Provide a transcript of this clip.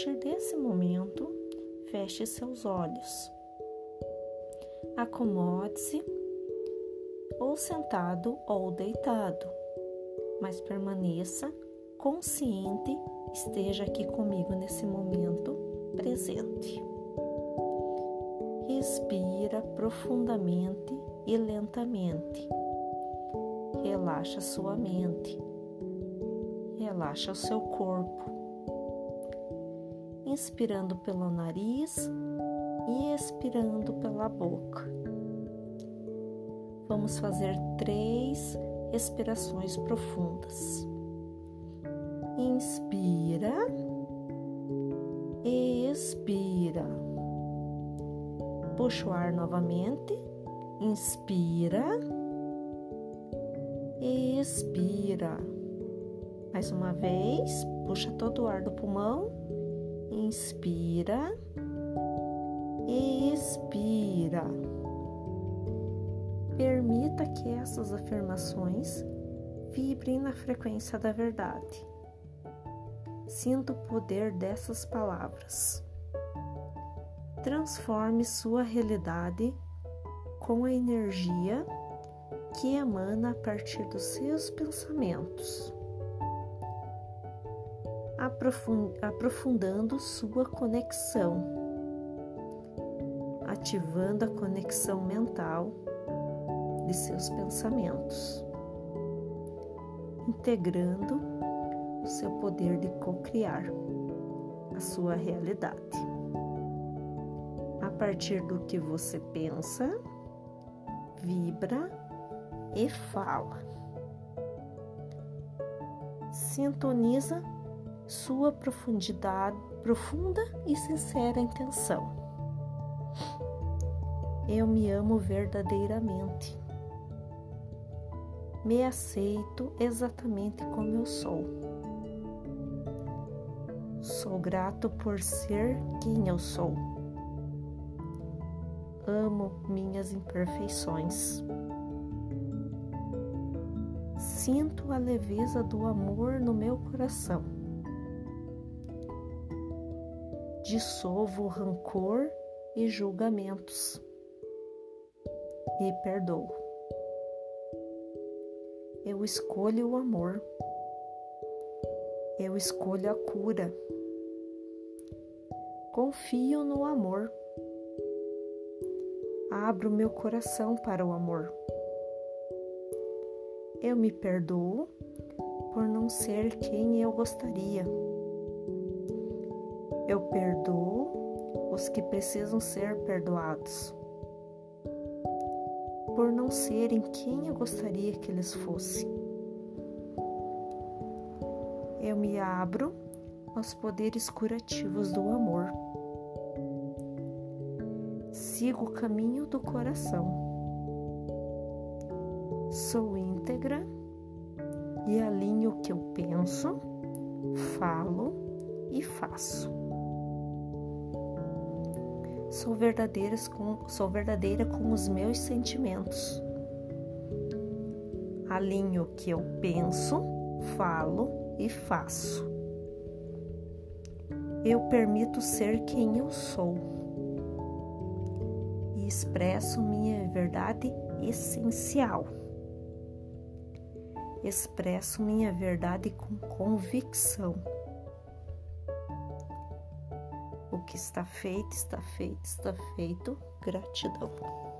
partir desse momento, feche seus olhos. Acomode-se ou sentado ou deitado, mas permaneça consciente, esteja aqui comigo nesse momento presente. Respira profundamente e lentamente. Relaxa sua mente. Relaxa o seu corpo. Inspirando pelo nariz e expirando pela boca. Vamos fazer três respirações profundas. Inspira, expira. Puxa o ar novamente. Inspira, expira. Mais uma vez, puxa todo o ar do pulmão. Inspira, expira. Permita que essas afirmações vibrem na frequência da verdade. Sinta o poder dessas palavras. Transforme sua realidade com a energia que emana a partir dos seus pensamentos, aprofundando sua conexão, ativando a conexão mental de seus pensamentos, integrando o seu poder de co-criar a sua realidade. A partir do que você pensa, vibra e fala. Sintoniza sua profundidade, profunda e sincera intenção. Eu me amo verdadeiramente. Me aceito exatamente como eu sou. Sou grato por ser quem eu sou. Amo minhas imperfeições. Sinto a leveza do amor no meu coração. Dissolvo rancor e julgamentos e perdoo. Eu escolho o amor. Eu escolho a cura. Confio no amor. Abro meu coração para o amor. Eu me perdoo por não ser quem eu gostaria. Eu perdoo os que precisam ser perdoados por não serem quem eu gostaria que eles fossem. Eu me abro aos poderes curativos do amor. Sigo o caminho do coração. Sou íntegra e alinho o que eu penso, falo e faço. Sou verdadeira com, sou verdadeira com os meus sentimentos. Alinho o que eu penso, falo e faço. Eu permito ser quem eu sou e expresso minha verdade essencial. Expresso minha verdade com convicção. Que está feito, está feito, está feito. Gratidão.